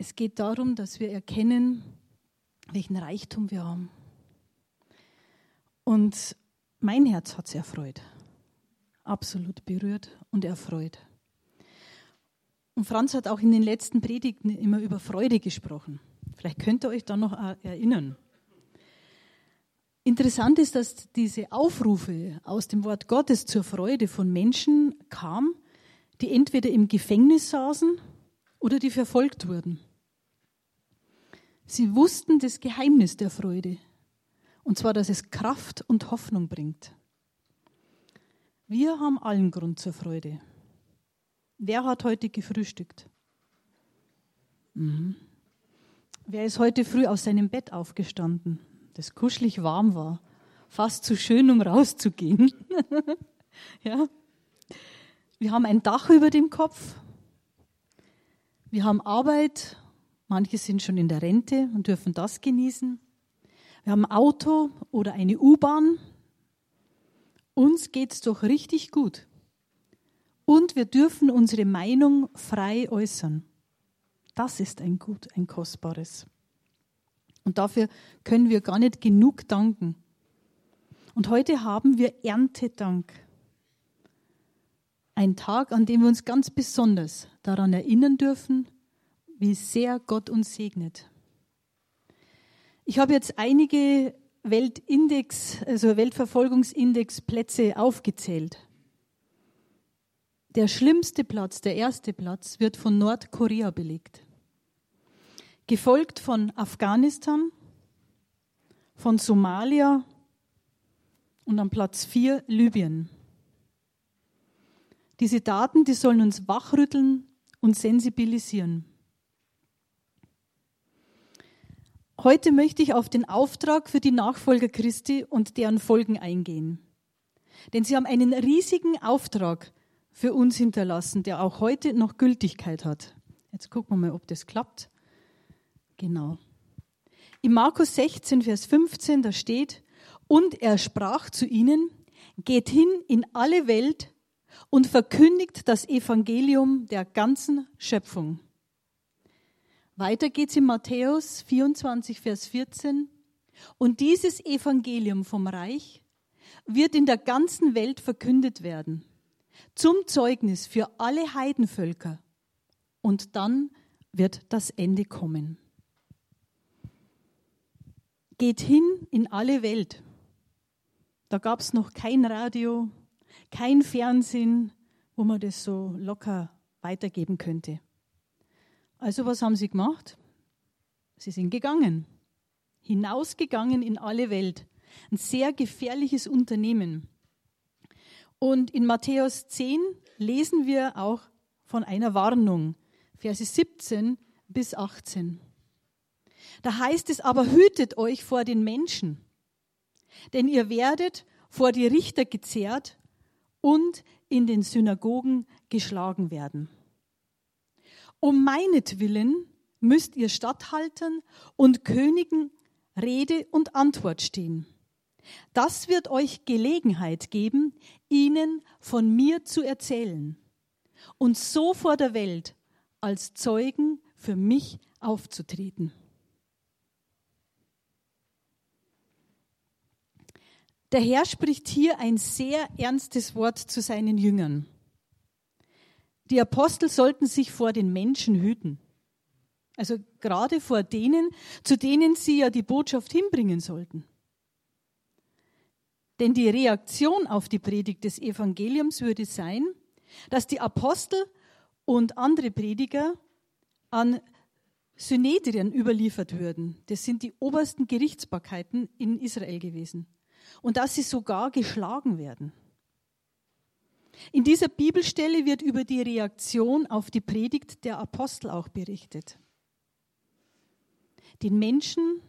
Es geht darum, dass wir erkennen, welchen Reichtum wir haben. Und mein Herz hat es erfreut. Absolut berührt und erfreut. Und Franz hat auch in den letzten Predigten immer über Freude gesprochen. Vielleicht könnt ihr euch da noch erinnern. Interessant ist, dass diese Aufrufe aus dem Wort Gottes zur Freude von Menschen kamen, die entweder im Gefängnis saßen oder die verfolgt wurden. Sie wussten das Geheimnis der Freude, und zwar, dass es Kraft und Hoffnung bringt. Wir haben allen Grund zur Freude. Wer hat heute gefrühstückt? Mhm. Wer ist heute früh aus seinem Bett aufgestanden, das kuschelig warm war, fast zu schön, um rauszugehen? ja. Wir haben ein Dach über dem Kopf. Wir haben Arbeit. Manche sind schon in der Rente und dürfen das genießen. Wir haben ein Auto oder eine U-Bahn. Uns geht's doch richtig gut und wir dürfen unsere Meinung frei äußern. Das ist ein Gut, ein kostbares. Und dafür können wir gar nicht genug danken. Und heute haben wir Erntedank. Ein Tag, an dem wir uns ganz besonders daran erinnern dürfen, wie sehr Gott uns segnet. Ich habe jetzt einige Weltindex, also Weltverfolgungsindex Plätze aufgezählt. Der schlimmste Platz, der erste Platz, wird von Nordkorea belegt. Gefolgt von Afghanistan, von Somalia und am Platz 4 Libyen. Diese Daten, die sollen uns wachrütteln und sensibilisieren. Heute möchte ich auf den Auftrag für die Nachfolger Christi und deren Folgen eingehen. Denn sie haben einen riesigen Auftrag für uns hinterlassen, der auch heute noch Gültigkeit hat. Jetzt gucken wir mal, ob das klappt. Genau. In Markus 16, Vers 15, da steht, und er sprach zu ihnen, geht hin in alle Welt und verkündigt das Evangelium der ganzen Schöpfung. Weiter geht's in Matthäus 24, Vers 14. Und dieses Evangelium vom Reich wird in der ganzen Welt verkündet werden zum Zeugnis für alle Heidenvölker. Und dann wird das Ende kommen. Geht hin in alle Welt. Da gab es noch kein Radio, kein Fernsehen, wo man das so locker weitergeben könnte. Also was haben sie gemacht? Sie sind gegangen, hinausgegangen in alle Welt. Ein sehr gefährliches Unternehmen. Und in Matthäus 10 lesen wir auch von einer Warnung, Verse 17 bis 18. Da heißt es aber, hütet euch vor den Menschen, denn ihr werdet vor die Richter gezerrt und in den Synagogen geschlagen werden. Um meinetwillen müsst ihr Statthaltern und Königen Rede und Antwort stehen. Das wird euch Gelegenheit geben, ihnen von mir zu erzählen und so vor der Welt als Zeugen für mich aufzutreten. Der Herr spricht hier ein sehr ernstes Wort zu seinen Jüngern. Die Apostel sollten sich vor den Menschen hüten. Also gerade vor denen, zu denen sie ja die Botschaft hinbringen sollten. Denn die Reaktion auf die Predigt des Evangeliums würde sein, dass die Apostel und andere Prediger an Synedrien überliefert würden. Das sind die obersten Gerichtsbarkeiten in Israel gewesen. Und dass sie sogar geschlagen werden. In dieser Bibelstelle wird über die Reaktion auf die Predigt der Apostel auch berichtet. Den Menschen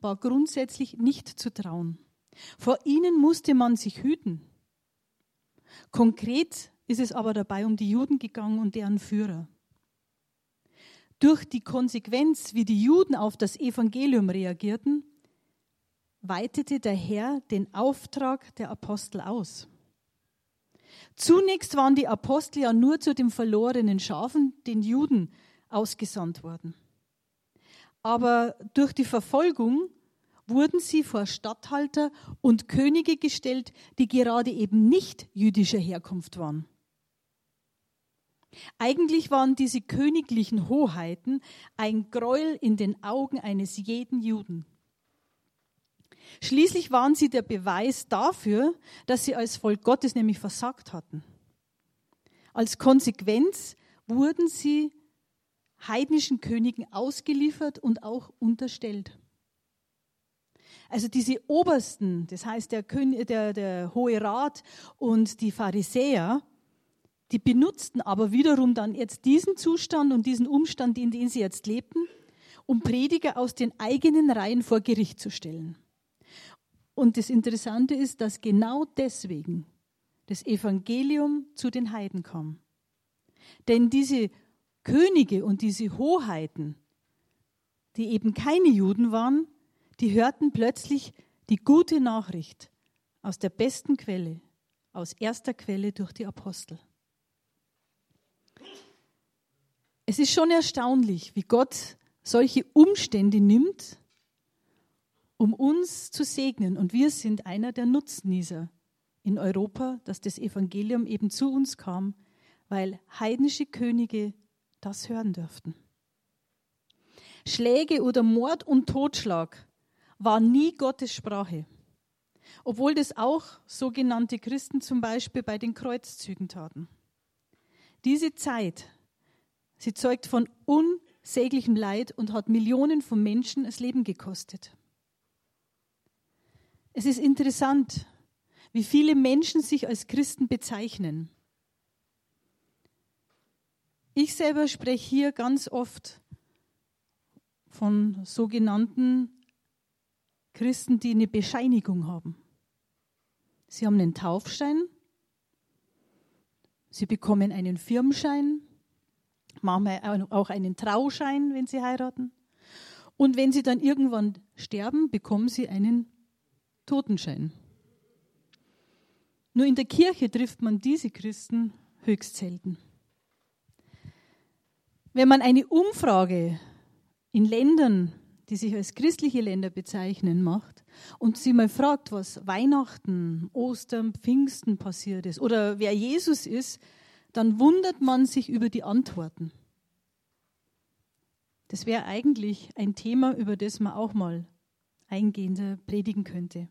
war grundsätzlich nicht zu trauen. Vor ihnen musste man sich hüten. Konkret ist es aber dabei um die Juden gegangen und deren Führer. Durch die Konsequenz, wie die Juden auf das Evangelium reagierten, weitete der Herr den Auftrag der Apostel aus. Zunächst waren die Apostel ja nur zu den verlorenen Schafen, den Juden, ausgesandt worden. aber durch die Verfolgung wurden sie vor Statthalter und Könige gestellt, die gerade eben nicht jüdischer Herkunft waren. Eigentlich waren diese königlichen Hoheiten ein Gräuel in den Augen eines jeden Juden. Schließlich waren sie der Beweis dafür, dass sie als Volk Gottes nämlich versagt hatten. Als Konsequenz wurden sie heidnischen Königen ausgeliefert und auch unterstellt. Also diese Obersten, das heißt der, König, der, der Hohe Rat und die Pharisäer, die benutzten aber wiederum dann jetzt diesen Zustand und diesen Umstand, in dem sie jetzt lebten, um Prediger aus den eigenen Reihen vor Gericht zu stellen. Und das Interessante ist, dass genau deswegen das Evangelium zu den Heiden kam. Denn diese Könige und diese Hoheiten, die eben keine Juden waren, die hörten plötzlich die gute Nachricht aus der besten Quelle, aus erster Quelle durch die Apostel. Es ist schon erstaunlich, wie Gott solche Umstände nimmt, um uns zu segnen. Und wir sind einer der Nutznießer in Europa, dass das Evangelium eben zu uns kam, weil heidnische Könige das hören dürften. Schläge oder Mord und Totschlag war nie Gottes Sprache, obwohl das auch sogenannte Christen zum Beispiel bei den Kreuzzügen taten. Diese Zeit, sie zeugt von unsäglichem Leid und hat Millionen von Menschen das Leben gekostet. Es ist interessant, wie viele Menschen sich als Christen bezeichnen. Ich selber spreche hier ganz oft von sogenannten Christen, die eine Bescheinigung haben. Sie haben einen Taufschein, sie bekommen einen Firmenschein, manchmal auch einen Trauschein, wenn sie heiraten. Und wenn sie dann irgendwann sterben, bekommen sie einen Totenschein. Nur in der Kirche trifft man diese Christen höchst selten. Wenn man eine Umfrage in Ländern, die sich als christliche Länder bezeichnen, macht und sie mal fragt, was Weihnachten, Ostern, Pfingsten passiert ist oder wer Jesus ist, dann wundert man sich über die Antworten. Das wäre eigentlich ein Thema, über das man auch mal eingehender predigen könnte.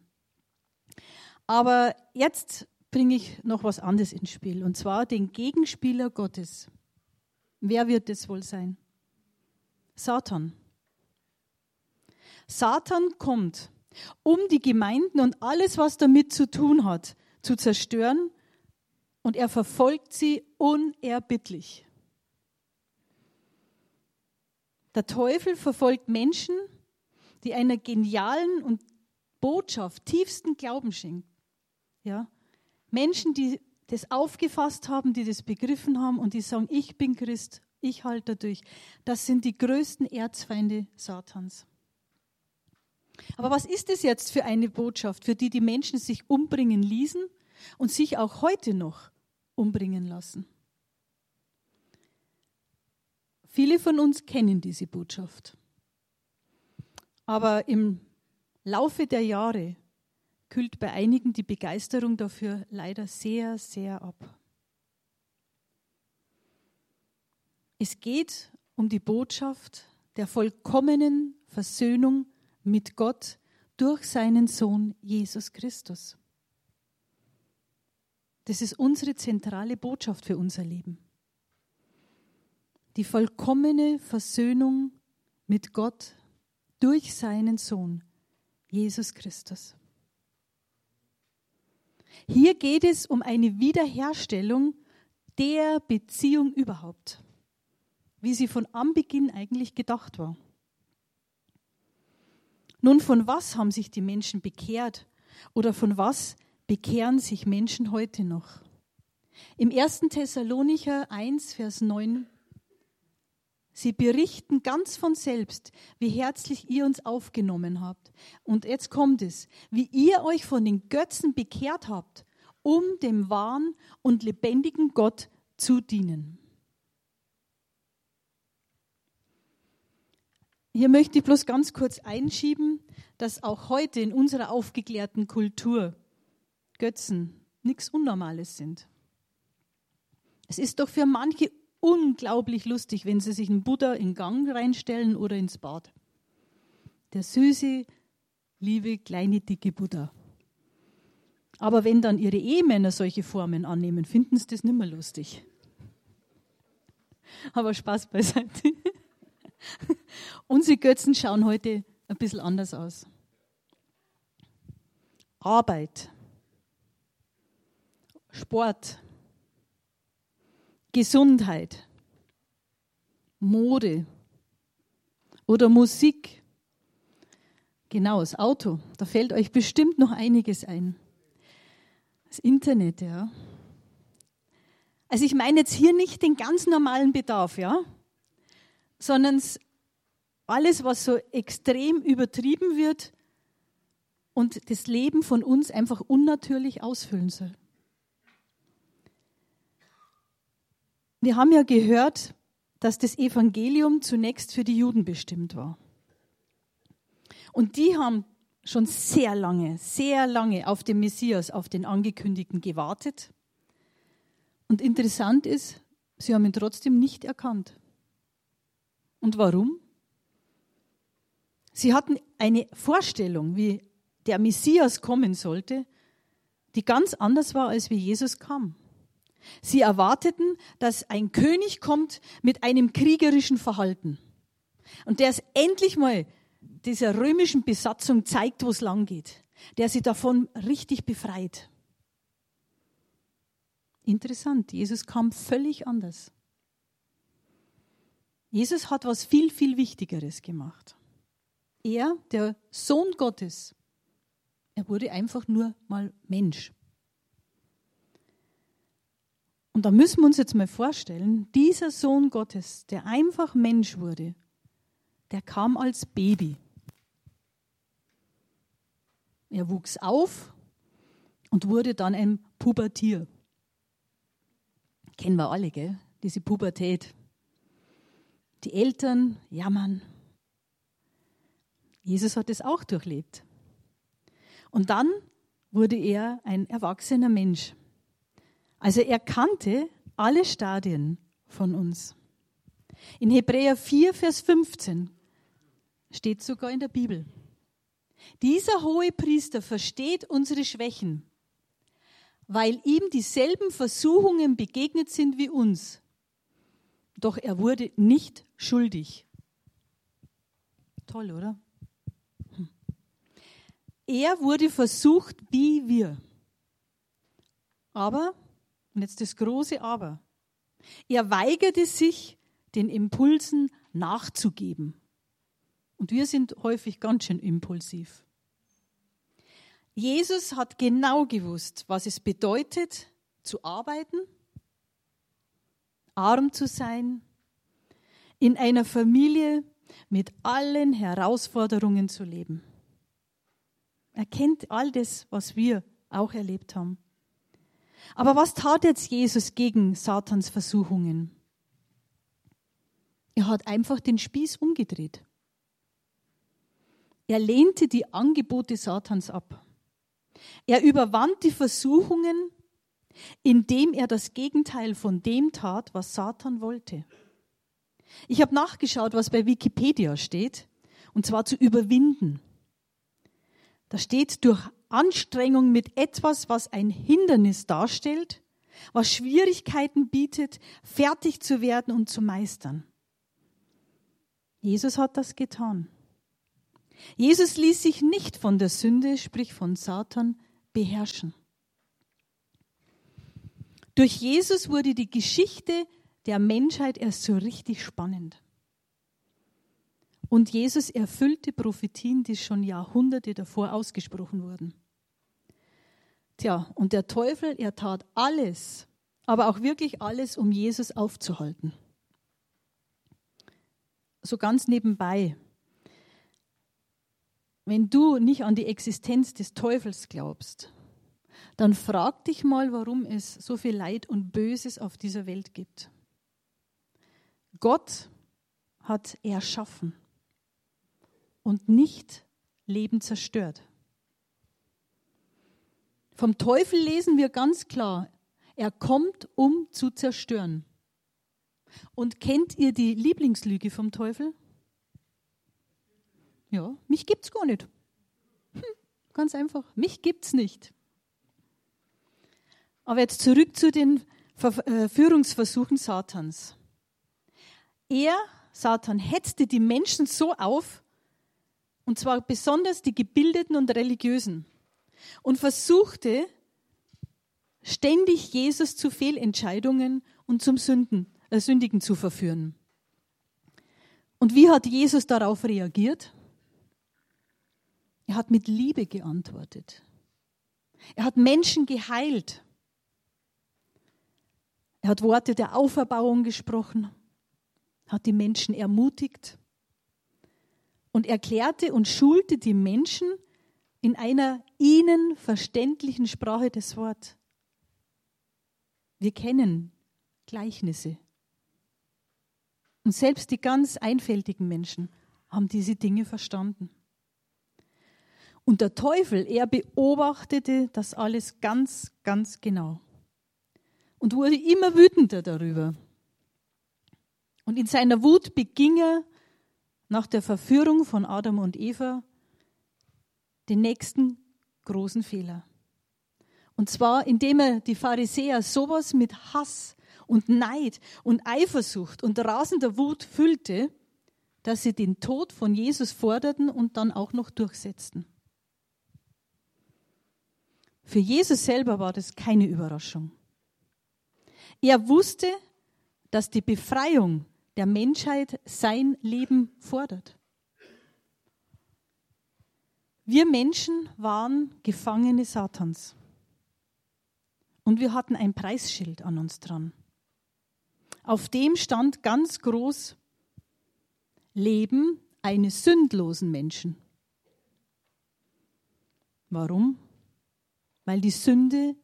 Aber jetzt bringe ich noch was anderes ins Spiel, und zwar den Gegenspieler Gottes. Wer wird es wohl sein? Satan. Satan kommt, um die Gemeinden und alles, was damit zu tun hat, zu zerstören, und er verfolgt sie unerbittlich. Der Teufel verfolgt Menschen, die einer genialen und Botschaft tiefsten Glauben schenken. Ja? Menschen, die das aufgefasst haben, die das begriffen haben und die sagen, ich bin Christ, ich halte durch. Das sind die größten Erzfeinde Satans. Aber was ist es jetzt für eine Botschaft, für die die Menschen sich umbringen ließen und sich auch heute noch umbringen lassen? Viele von uns kennen diese Botschaft. Aber im Laufe der Jahre kühlt bei einigen die Begeisterung dafür leider sehr, sehr ab. Es geht um die Botschaft der vollkommenen Versöhnung mit Gott durch seinen Sohn Jesus Christus. Das ist unsere zentrale Botschaft für unser Leben. Die vollkommene Versöhnung mit Gott durch seinen Sohn Jesus Christus. Hier geht es um eine Wiederherstellung der Beziehung überhaupt, wie sie von Anbeginn eigentlich gedacht war. Nun, von was haben sich die Menschen bekehrt oder von was bekehren sich Menschen heute noch? Im 1. Thessalonicher 1, Vers 9 Sie berichten ganz von selbst, wie herzlich ihr uns aufgenommen habt. Und jetzt kommt es, wie ihr euch von den Götzen bekehrt habt, um dem wahren und lebendigen Gott zu dienen. Hier möchte ich bloß ganz kurz einschieben, dass auch heute in unserer aufgeklärten Kultur Götzen nichts Unnormales sind. Es ist doch für manche unglaublich lustig, wenn sie sich einen Buddha in Gang reinstellen oder ins Bad. Der süße, liebe, kleine, dicke Buddha. Aber wenn dann ihre Ehemänner solche Formen annehmen, finden sie das nicht mehr lustig. Aber Spaß beiseite. Unsere Götzen schauen heute ein bisschen anders aus. Arbeit, Sport, Gesundheit, Mode oder Musik. Genau, das Auto. Da fällt euch bestimmt noch einiges ein. Das Internet, ja. Also ich meine jetzt hier nicht den ganz normalen Bedarf, ja, sondern alles, was so extrem übertrieben wird und das Leben von uns einfach unnatürlich ausfüllen soll. Wir haben ja gehört, dass das Evangelium zunächst für die Juden bestimmt war. Und die haben schon sehr lange, sehr lange auf den Messias, auf den Angekündigten gewartet. Und interessant ist, sie haben ihn trotzdem nicht erkannt. Und warum? Sie hatten eine Vorstellung, wie der Messias kommen sollte, die ganz anders war, als wie Jesus kam. Sie erwarteten, dass ein König kommt mit einem kriegerischen Verhalten und der es endlich mal dieser römischen Besatzung zeigt, wo es lang geht, der sie davon richtig befreit. Interessant, Jesus kam völlig anders. Jesus hat was viel, viel Wichtigeres gemacht. Er, der Sohn Gottes, er wurde einfach nur mal Mensch. Und da müssen wir uns jetzt mal vorstellen, dieser Sohn Gottes, der einfach Mensch wurde, der kam als Baby. Er wuchs auf und wurde dann ein Pubertier. Kennen wir alle, gell? Diese Pubertät. Die Eltern jammern. Jesus hat es auch durchlebt. Und dann wurde er ein erwachsener Mensch. Also er kannte alle Stadien von uns. In Hebräer 4, Vers 15 steht sogar in der Bibel. Dieser hohe Priester versteht unsere Schwächen, weil ihm dieselben Versuchungen begegnet sind wie uns. Doch er wurde nicht schuldig. Toll, oder? Hm. Er wurde versucht wie wir. Aber und jetzt das große Aber. Er weigerte sich, den Impulsen nachzugeben. Und wir sind häufig ganz schön impulsiv. Jesus hat genau gewusst, was es bedeutet, zu arbeiten, arm zu sein, in einer Familie mit allen Herausforderungen zu leben. Er kennt all das, was wir auch erlebt haben. Aber was tat jetzt Jesus gegen Satans Versuchungen? Er hat einfach den Spieß umgedreht. Er lehnte die Angebote Satans ab. Er überwand die Versuchungen, indem er das Gegenteil von dem tat, was Satan wollte. Ich habe nachgeschaut, was bei Wikipedia steht, und zwar zu überwinden. Da steht durch Anstrengung mit etwas, was ein Hindernis darstellt, was Schwierigkeiten bietet, fertig zu werden und zu meistern. Jesus hat das getan. Jesus ließ sich nicht von der Sünde, sprich von Satan, beherrschen. Durch Jesus wurde die Geschichte der Menschheit erst so richtig spannend. Und Jesus erfüllte Prophetien, die schon Jahrhunderte davor ausgesprochen wurden. Tja, und der Teufel, er tat alles, aber auch wirklich alles, um Jesus aufzuhalten. So ganz nebenbei. Wenn du nicht an die Existenz des Teufels glaubst, dann frag dich mal, warum es so viel Leid und Böses auf dieser Welt gibt. Gott hat erschaffen. Und nicht Leben zerstört. Vom Teufel lesen wir ganz klar, er kommt, um zu zerstören. Und kennt ihr die Lieblingslüge vom Teufel? Ja, mich gibt's gar nicht. Hm, ganz einfach, mich gibt's nicht. Aber jetzt zurück zu den Verführungsversuchen äh, Satans. Er, Satan, hetzte die Menschen so auf, und zwar besonders die Gebildeten und Religiösen, und versuchte ständig Jesus zu Fehlentscheidungen und zum Sünden, äh, Sündigen zu verführen. Und wie hat Jesus darauf reagiert? Er hat mit Liebe geantwortet. Er hat Menschen geheilt. Er hat Worte der Auferbauung gesprochen, hat die Menschen ermutigt und erklärte und schulte die Menschen in einer ihnen verständlichen Sprache des Wort. Wir kennen Gleichnisse. Und selbst die ganz einfältigen Menschen haben diese Dinge verstanden. Und der Teufel, er beobachtete das alles ganz, ganz genau und wurde immer wütender darüber. Und in seiner Wut beging er nach der Verführung von Adam und Eva den nächsten großen Fehler. Und zwar, indem er die Pharisäer sowas mit Hass und Neid und Eifersucht und rasender Wut füllte, dass sie den Tod von Jesus forderten und dann auch noch durchsetzten. Für Jesus selber war das keine Überraschung. Er wusste, dass die Befreiung der Menschheit sein Leben fordert. Wir Menschen waren Gefangene Satans. Und wir hatten ein Preisschild an uns dran. Auf dem stand ganz groß Leben eines sündlosen Menschen. Warum? Weil die Sünde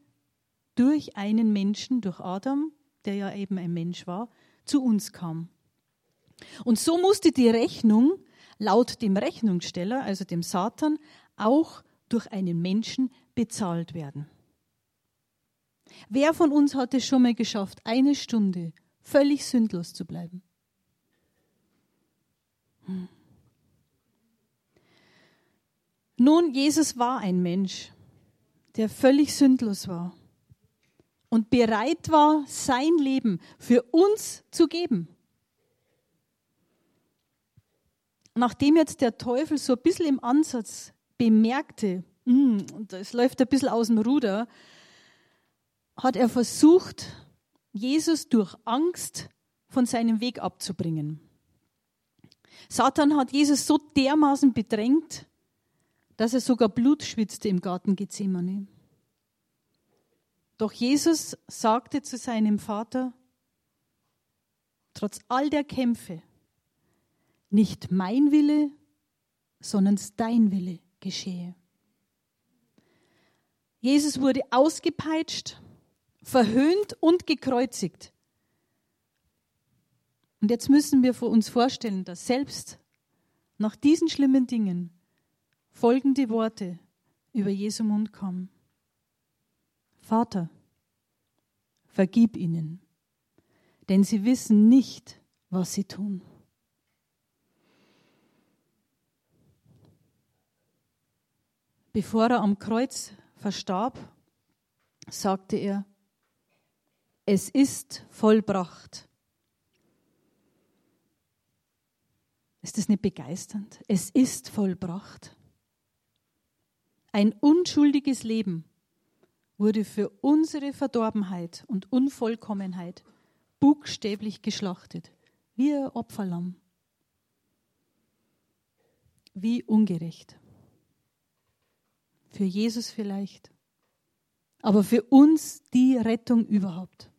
durch einen Menschen, durch Adam, der ja eben ein Mensch war, zu uns kam. Und so musste die Rechnung laut dem Rechnungssteller, also dem Satan, auch durch einen Menschen bezahlt werden. Wer von uns hat es schon mal geschafft, eine Stunde völlig sündlos zu bleiben? Hm. Nun, Jesus war ein Mensch, der völlig sündlos war und bereit war, sein Leben für uns zu geben. Nachdem jetzt der Teufel so ein bisschen im Ansatz bemerkte, mm, es läuft ein bisschen aus dem Ruder, hat er versucht, Jesus durch Angst von seinem Weg abzubringen. Satan hat Jesus so dermaßen bedrängt, dass er sogar Blut schwitzte im Garten Gethsemane. Doch Jesus sagte zu seinem Vater, trotz all der Kämpfe, nicht mein Wille, sondern dein Wille geschehe. Jesus wurde ausgepeitscht, verhöhnt und gekreuzigt. Und jetzt müssen wir uns vorstellen, dass selbst nach diesen schlimmen Dingen folgende Worte über Jesu Mund kommen. Vater, vergib ihnen, denn sie wissen nicht, was sie tun. Bevor er am Kreuz verstarb, sagte er, es ist vollbracht. Ist das nicht begeisternd? Es ist vollbracht. Ein unschuldiges Leben wurde für unsere Verdorbenheit und Unvollkommenheit buchstäblich geschlachtet, wie ein Opferlamm. Wie ungerecht. Für Jesus vielleicht, aber für uns die Rettung überhaupt.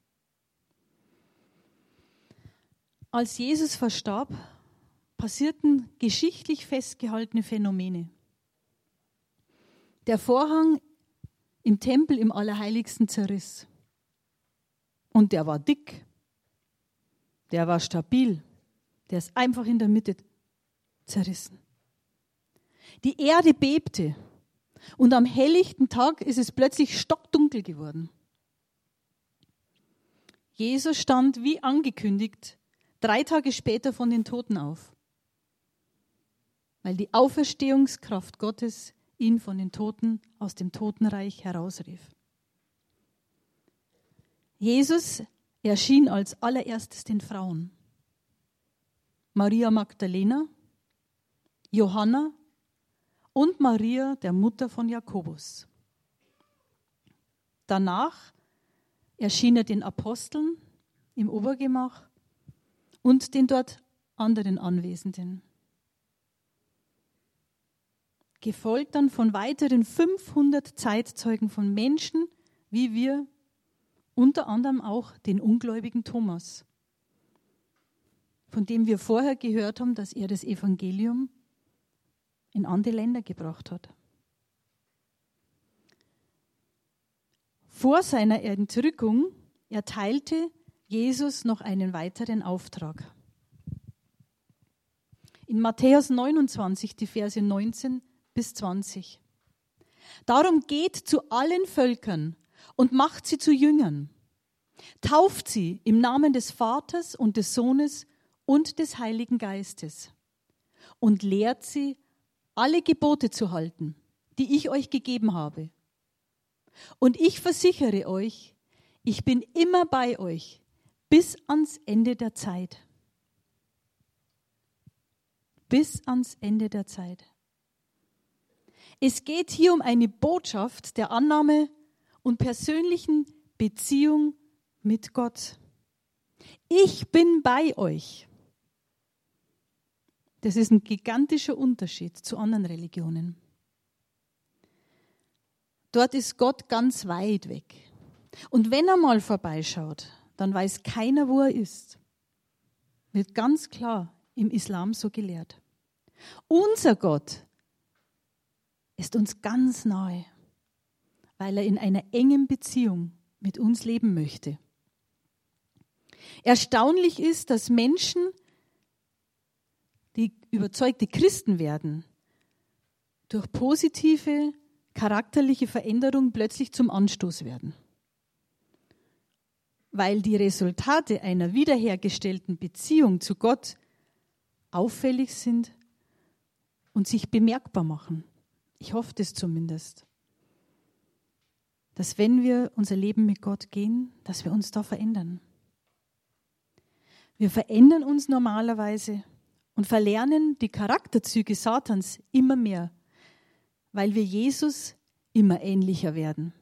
Als Jesus verstarb, passierten geschichtlich festgehaltene Phänomene. Der Vorhang im Tempel im Allerheiligsten zerriss. Und der war dick, der war stabil, der ist einfach in der Mitte zerrissen. Die Erde bebte. Und am helllichten Tag ist es plötzlich stockdunkel geworden. Jesus stand wie angekündigt drei Tage später von den Toten auf, weil die Auferstehungskraft Gottes ihn von den Toten aus dem Totenreich herausrief. Jesus erschien als allererstes den Frauen. Maria Magdalena, Johanna und Maria, der Mutter von Jakobus. Danach erschien er den Aposteln im Obergemach und den dort anderen Anwesenden. Gefolgt dann von weiteren 500 Zeitzeugen von Menschen wie wir, unter anderem auch den ungläubigen Thomas, von dem wir vorher gehört haben, dass er das Evangelium in andere Länder gebracht hat. Vor seiner Entrückung erteilte Jesus noch einen weiteren Auftrag. In Matthäus 29, die Verse 19 bis 20. Darum geht zu allen Völkern und macht sie zu Jüngern. Tauft sie im Namen des Vaters und des Sohnes und des Heiligen Geistes und lehrt sie, alle Gebote zu halten, die ich euch gegeben habe. Und ich versichere euch, ich bin immer bei euch bis ans Ende der Zeit. Bis ans Ende der Zeit. Es geht hier um eine Botschaft der Annahme und persönlichen Beziehung mit Gott. Ich bin bei euch. Das ist ein gigantischer Unterschied zu anderen Religionen. Dort ist Gott ganz weit weg. Und wenn er mal vorbeischaut, dann weiß keiner, wo er ist. Wird ganz klar im Islam so gelehrt. Unser Gott ist uns ganz nahe, weil er in einer engen Beziehung mit uns leben möchte. Erstaunlich ist, dass Menschen, die überzeugte Christen werden, durch positive charakterliche Veränderungen plötzlich zum Anstoß werden. Weil die Resultate einer wiederhergestellten Beziehung zu Gott auffällig sind und sich bemerkbar machen. Ich hoffe das zumindest. Dass wenn wir unser Leben mit Gott gehen, dass wir uns da verändern. Wir verändern uns normalerweise und verlernen die Charakterzüge Satans immer mehr weil wir Jesus immer ähnlicher werden.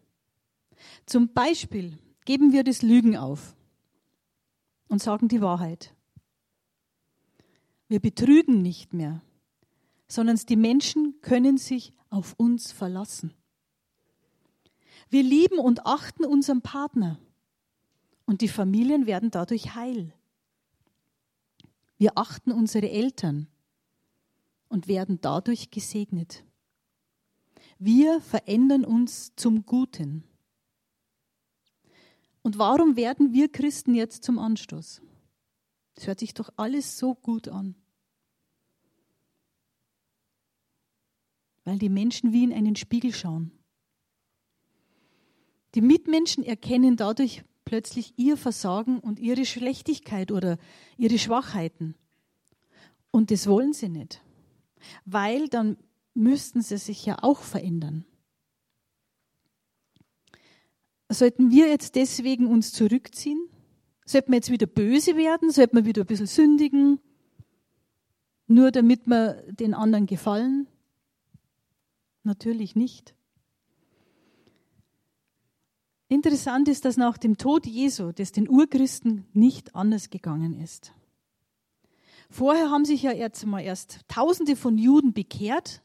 Zum Beispiel geben wir das Lügen auf und sagen die Wahrheit. Wir betrügen nicht mehr, sondern die Menschen können sich auf uns verlassen. Wir lieben und achten unseren Partner und die Familien werden dadurch heil. Wir achten unsere Eltern und werden dadurch gesegnet. Wir verändern uns zum Guten. Und warum werden wir Christen jetzt zum Anstoß? Es hört sich doch alles so gut an. Weil die Menschen wie in einen Spiegel schauen. Die Mitmenschen erkennen dadurch plötzlich ihr Versagen und ihre Schlechtigkeit oder ihre Schwachheiten. Und das wollen sie nicht, weil dann müssten sie sich ja auch verändern. Sollten wir jetzt deswegen uns zurückziehen? Sollten wir jetzt wieder böse werden? Sollten wir wieder ein bisschen sündigen? Nur damit wir den anderen gefallen? Natürlich nicht. Interessant ist, dass nach dem Tod Jesu das den Urchristen nicht anders gegangen ist. Vorher haben sich ja jetzt mal erst Tausende von Juden bekehrt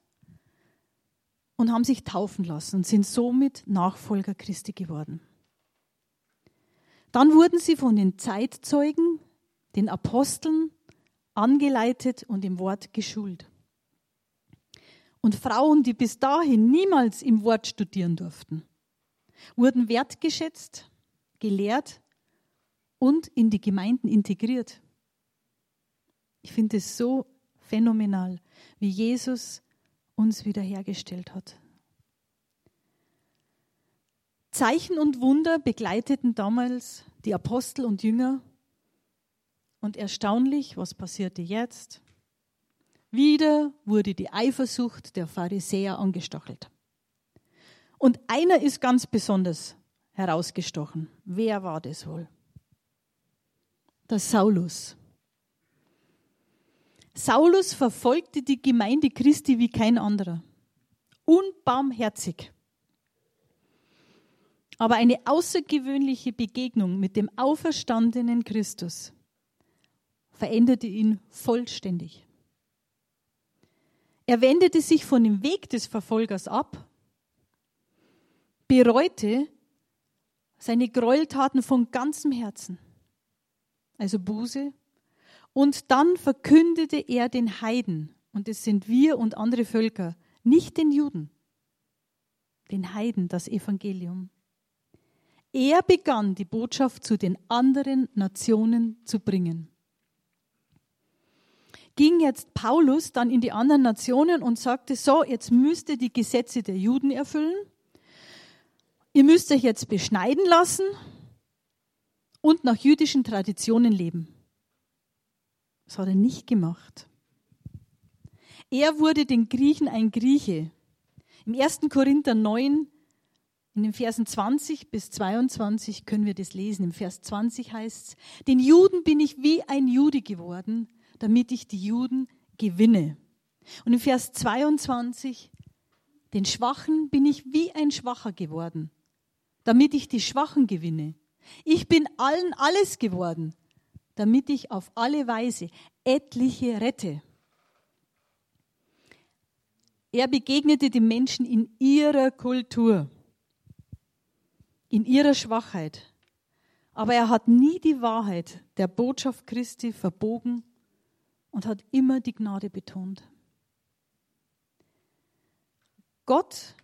und haben sich taufen lassen und sind somit Nachfolger Christi geworden. Dann wurden sie von den Zeitzeugen, den Aposteln, angeleitet und im Wort geschult. Und Frauen, die bis dahin niemals im Wort studieren durften, wurden wertgeschätzt, gelehrt und in die Gemeinden integriert. Ich finde es so phänomenal, wie Jesus uns wiederhergestellt hat. Zeichen und Wunder begleiteten damals die Apostel und Jünger. Und erstaunlich, was passierte jetzt? Wieder wurde die Eifersucht der Pharisäer angestachelt. Und einer ist ganz besonders herausgestochen. Wer war das wohl? Der Saulus. Saulus verfolgte die Gemeinde Christi wie kein anderer. Unbarmherzig. Aber eine außergewöhnliche Begegnung mit dem auferstandenen Christus veränderte ihn vollständig. Er wendete sich von dem Weg des Verfolgers ab, bereute seine Gräueltaten von ganzem Herzen, also Buße, und dann verkündete er den Heiden, und es sind wir und andere Völker, nicht den Juden, den Heiden das Evangelium. Er begann die Botschaft zu den anderen Nationen zu bringen. Ging jetzt Paulus dann in die anderen Nationen und sagte, so, jetzt müsst ihr die Gesetze der Juden erfüllen, ihr müsst euch jetzt beschneiden lassen und nach jüdischen Traditionen leben. Das hat er nicht gemacht. Er wurde den Griechen ein Grieche. Im 1. Korinther 9 in den Versen 20 bis 22 können wir das lesen. Im Vers 20 heißt es, den Juden bin ich wie ein Jude geworden, damit ich die Juden gewinne. Und im Vers 22, den Schwachen bin ich wie ein Schwacher geworden, damit ich die Schwachen gewinne. Ich bin allen alles geworden, damit ich auf alle Weise etliche rette. Er begegnete den Menschen in ihrer Kultur in ihrer Schwachheit. Aber er hat nie die Wahrheit der Botschaft Christi verbogen und hat immer die Gnade betont. Gott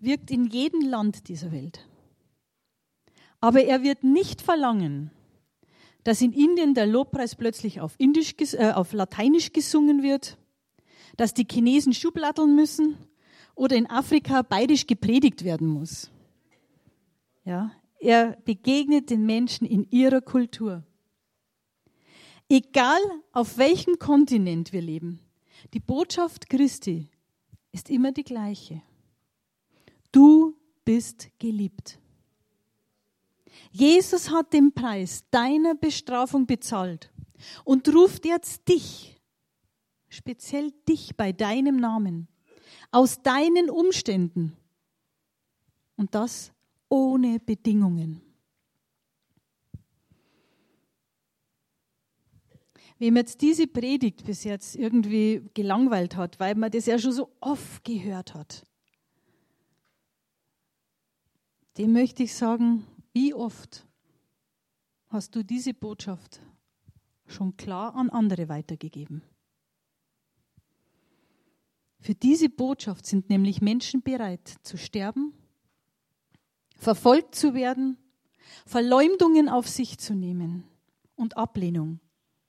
wirkt in jedem Land dieser Welt. Aber er wird nicht verlangen, dass in Indien der Lobpreis plötzlich auf, Indisch, äh, auf Lateinisch gesungen wird, dass die Chinesen Schublatteln müssen oder in Afrika beidisch gepredigt werden muss. Ja, er begegnet den Menschen in ihrer Kultur. Egal auf welchem Kontinent wir leben, die Botschaft Christi ist immer die gleiche. Du bist geliebt. Jesus hat den Preis deiner Bestrafung bezahlt und ruft jetzt dich, speziell dich bei deinem Namen, aus deinen Umständen. Und das ohne Bedingungen. Wem jetzt diese Predigt bis jetzt irgendwie gelangweilt hat, weil man das ja schon so oft gehört hat, dem möchte ich sagen, wie oft hast du diese Botschaft schon klar an andere weitergegeben? Für diese Botschaft sind nämlich Menschen bereit zu sterben verfolgt zu werden, Verleumdungen auf sich zu nehmen und Ablehnung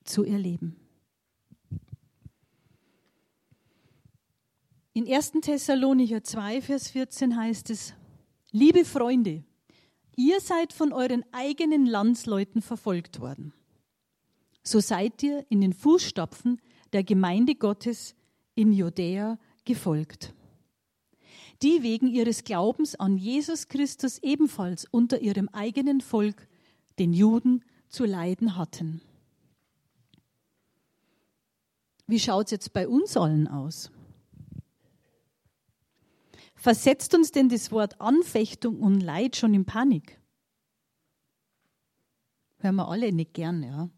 zu erleben. In 1. Thessalonicher 2, Vers 14 heißt es, liebe Freunde, ihr seid von euren eigenen Landsleuten verfolgt worden. So seid ihr in den Fußstapfen der Gemeinde Gottes in Judäa gefolgt die wegen ihres Glaubens an Jesus Christus ebenfalls unter ihrem eigenen Volk, den Juden, zu leiden hatten. Wie schaut es jetzt bei uns allen aus? Versetzt uns denn das Wort Anfechtung und Leid schon in Panik? Hören wir alle nicht gern, ja.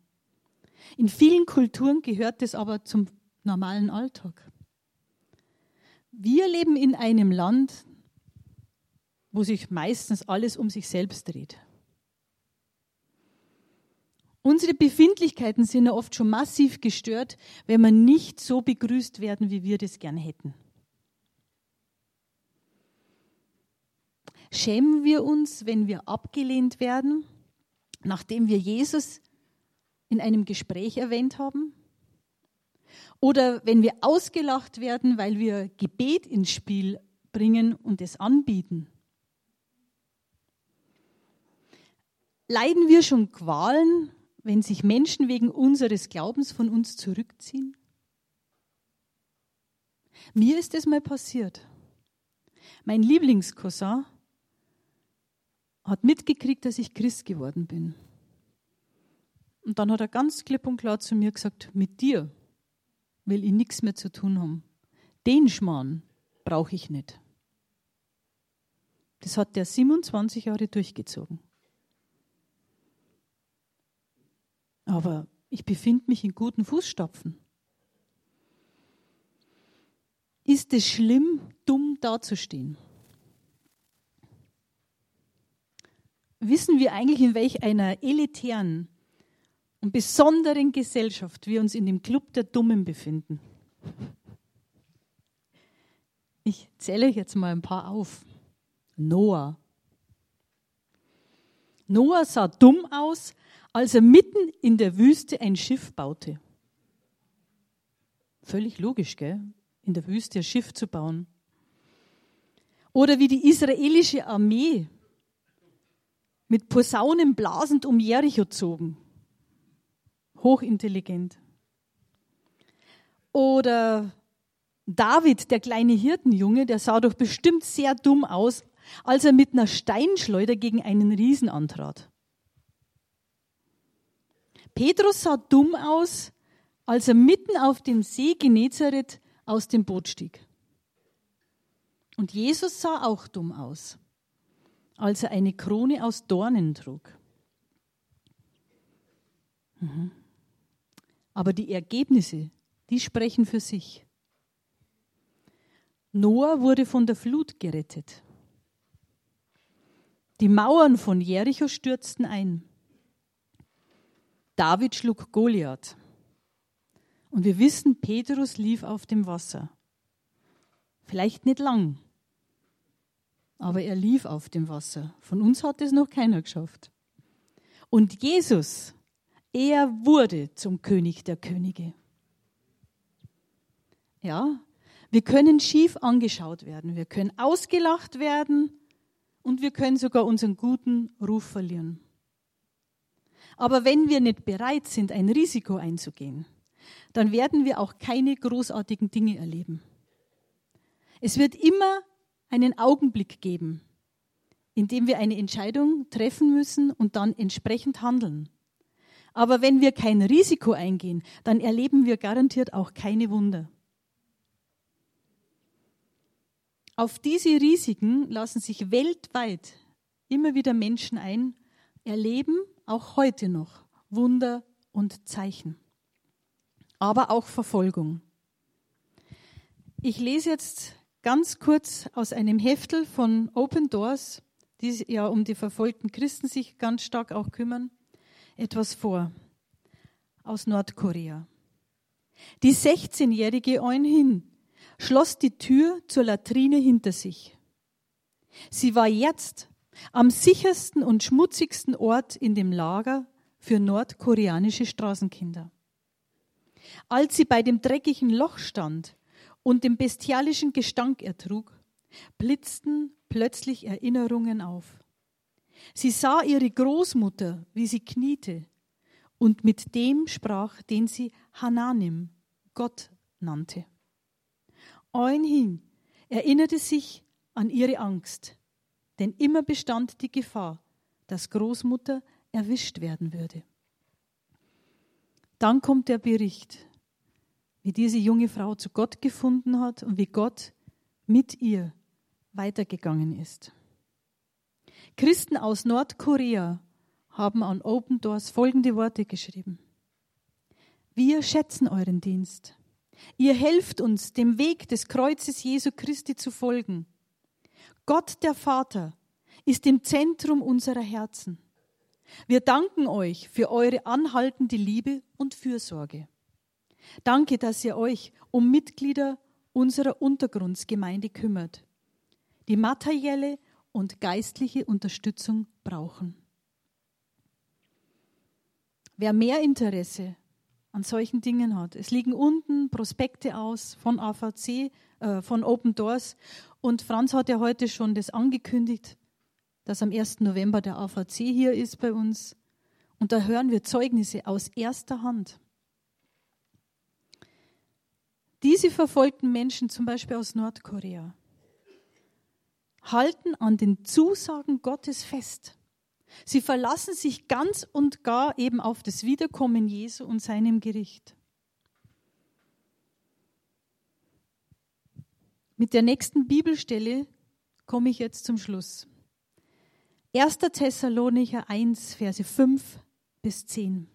In vielen Kulturen gehört das aber zum normalen Alltag. Wir leben in einem Land, wo sich meistens alles um sich selbst dreht. Unsere Befindlichkeiten sind ja oft schon massiv gestört, wenn wir nicht so begrüßt werden, wie wir das gern hätten. Schämen wir uns, wenn wir abgelehnt werden, nachdem wir Jesus in einem Gespräch erwähnt haben? Oder wenn wir ausgelacht werden, weil wir Gebet ins Spiel bringen und es anbieten. Leiden wir schon Qualen, wenn sich Menschen wegen unseres Glaubens von uns zurückziehen? Mir ist es mal passiert. Mein Lieblingscousin hat mitgekriegt, dass ich Christ geworden bin. Und dann hat er ganz klipp und klar zu mir gesagt, mit dir will ich nichts mehr zu tun haben. Den Schmarrn brauche ich nicht. Das hat der 27 Jahre durchgezogen. Aber ich befinde mich in guten Fußstapfen. Ist es schlimm, dumm dazustehen? Wissen wir eigentlich, in welch einer elitären und besonderen Gesellschaft wir uns in dem Club der Dummen befinden? Ich zähle jetzt mal ein paar auf. Noah. Noah sah dumm aus, als er mitten in der Wüste ein Schiff baute. Völlig logisch, gell? In der Wüste ein Schiff zu bauen. Oder wie die israelische Armee mit Posaunen blasend um Jericho zogen. Hochintelligent. Oder David, der kleine Hirtenjunge, der sah doch bestimmt sehr dumm aus, als er mit einer Steinschleuder gegen einen Riesen antrat. Petrus sah dumm aus, als er mitten auf dem See Genezareth aus dem Boot stieg. Und Jesus sah auch dumm aus, als er eine Krone aus Dornen trug. Mhm. Aber die Ergebnisse, die sprechen für sich. Noah wurde von der Flut gerettet. Die Mauern von Jericho stürzten ein. David schlug Goliath. Und wir wissen, Petrus lief auf dem Wasser. Vielleicht nicht lang, aber er lief auf dem Wasser. Von uns hat es noch keiner geschafft. Und Jesus, er wurde zum König der Könige. Ja, wir können schief angeschaut werden, wir können ausgelacht werden und wir können sogar unseren guten Ruf verlieren. Aber wenn wir nicht bereit sind, ein Risiko einzugehen, dann werden wir auch keine großartigen Dinge erleben. Es wird immer einen Augenblick geben, in dem wir eine Entscheidung treffen müssen und dann entsprechend handeln. Aber wenn wir kein Risiko eingehen, dann erleben wir garantiert auch keine Wunder. Auf diese Risiken lassen sich weltweit immer wieder Menschen ein, erleben auch heute noch Wunder und Zeichen, aber auch Verfolgung. Ich lese jetzt ganz kurz aus einem Heftel von Open Doors, die ja um die verfolgten Christen sich ganz stark auch kümmern, etwas vor aus Nordkorea. Die 16-jährige Eun Hin schloss die Tür zur Latrine hinter sich. Sie war jetzt am sichersten und schmutzigsten Ort in dem Lager für nordkoreanische Straßenkinder. Als sie bei dem dreckigen Loch stand und den bestialischen Gestank ertrug, blitzten plötzlich Erinnerungen auf. Sie sah ihre Großmutter, wie sie kniete und mit dem sprach, den sie Hananim, Gott nannte. Eunhin erinnerte sich an ihre Angst, denn immer bestand die Gefahr, dass Großmutter erwischt werden würde. Dann kommt der Bericht, wie diese junge Frau zu Gott gefunden hat und wie Gott mit ihr weitergegangen ist. Christen aus Nordkorea haben an Open Doors folgende Worte geschrieben. Wir schätzen euren Dienst. Ihr helft uns, dem Weg des Kreuzes Jesu Christi zu folgen Gott der Vater ist im Zentrum unserer Herzen. Wir danken euch für eure anhaltende Liebe und Fürsorge. Danke, dass ihr euch um Mitglieder unserer Untergrundsgemeinde kümmert, die materielle und geistliche Unterstützung brauchen. Wer mehr Interesse an solchen Dingen hat. Es liegen unten Prospekte aus von AVC, äh, von Open Doors. Und Franz hat ja heute schon das angekündigt, dass am 1. November der AVC hier ist bei uns. Und da hören wir Zeugnisse aus erster Hand. Diese verfolgten Menschen, zum Beispiel aus Nordkorea, halten an den Zusagen Gottes fest. Sie verlassen sich ganz und gar eben auf das Wiederkommen Jesu und seinem Gericht. Mit der nächsten Bibelstelle komme ich jetzt zum Schluss. 1. Thessalonicher 1, Verse 5 bis 10.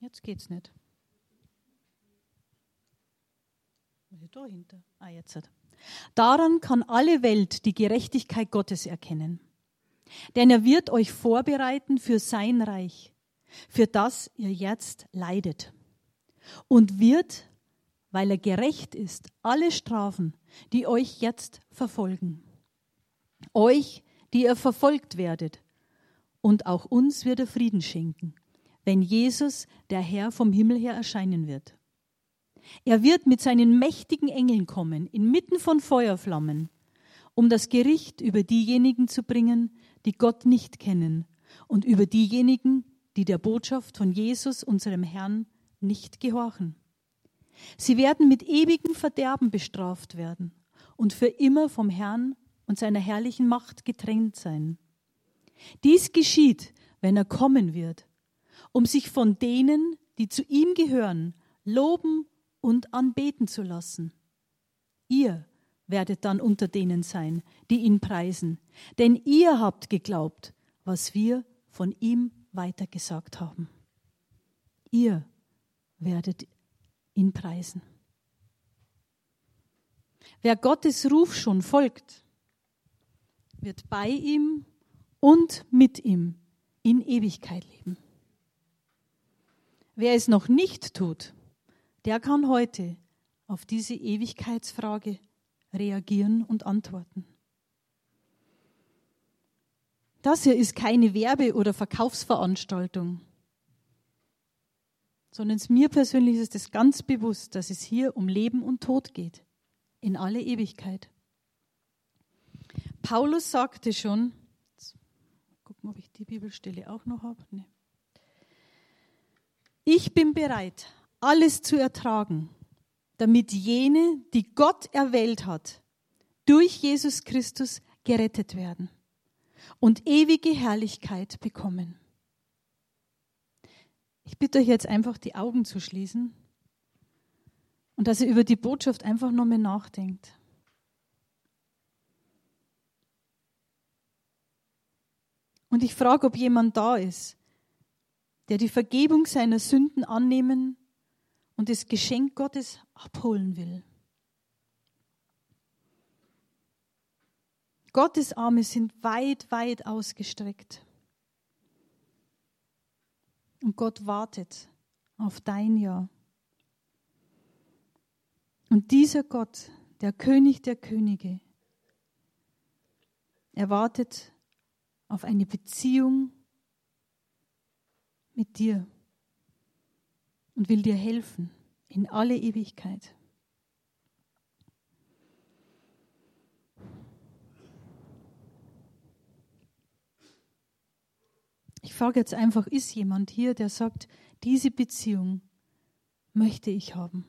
Jetzt geht's nicht. Hinter? Ah, jetzt. Daran kann alle Welt die Gerechtigkeit Gottes erkennen. Denn er wird euch vorbereiten für sein Reich, für das ihr jetzt leidet. Und wird, weil er gerecht ist, alle strafen, die euch jetzt verfolgen. Euch, die ihr verfolgt werdet. Und auch uns wird er Frieden schenken, wenn Jesus, der Herr, vom Himmel her erscheinen wird. Er wird mit seinen mächtigen Engeln kommen, inmitten von Feuerflammen, um das Gericht über diejenigen zu bringen, die Gott nicht kennen, und über diejenigen, die der Botschaft von Jesus, unserem Herrn, nicht gehorchen. Sie werden mit ewigem Verderben bestraft werden und für immer vom Herrn und seiner herrlichen Macht getrennt sein. Dies geschieht, wenn er kommen wird, um sich von denen, die zu ihm gehören, loben und anbeten zu lassen. Ihr werdet dann unter denen sein, die ihn preisen, denn ihr habt geglaubt, was wir von ihm weitergesagt haben. Ihr werdet ihn preisen. Wer Gottes Ruf schon folgt, wird bei ihm und mit ihm in Ewigkeit leben. Wer es noch nicht tut, der kann heute auf diese Ewigkeitsfrage reagieren und antworten. Das hier ist keine Werbe- oder Verkaufsveranstaltung, sondern mir persönlich ist es ganz bewusst, dass es hier um Leben und Tod geht, in alle Ewigkeit. Paulus sagte schon, gucken, ob ich die Bibelstelle auch noch habe. Nee. Ich bin bereit, alles zu ertragen, damit jene, die Gott erwählt hat, durch Jesus Christus gerettet werden und ewige Herrlichkeit bekommen. Ich bitte euch jetzt einfach die Augen zu schließen und dass ihr über die Botschaft einfach nochmal nachdenkt. Und ich frage, ob jemand da ist, der die Vergebung seiner Sünden annehmen und das Geschenk Gottes abholen will. Gottes Arme sind weit, weit ausgestreckt. Und Gott wartet auf dein Ja. Und dieser Gott, der König der Könige, er wartet auf eine Beziehung mit dir und will dir helfen in alle Ewigkeit. Ich frage jetzt einfach, ist jemand hier, der sagt, diese Beziehung möchte ich haben?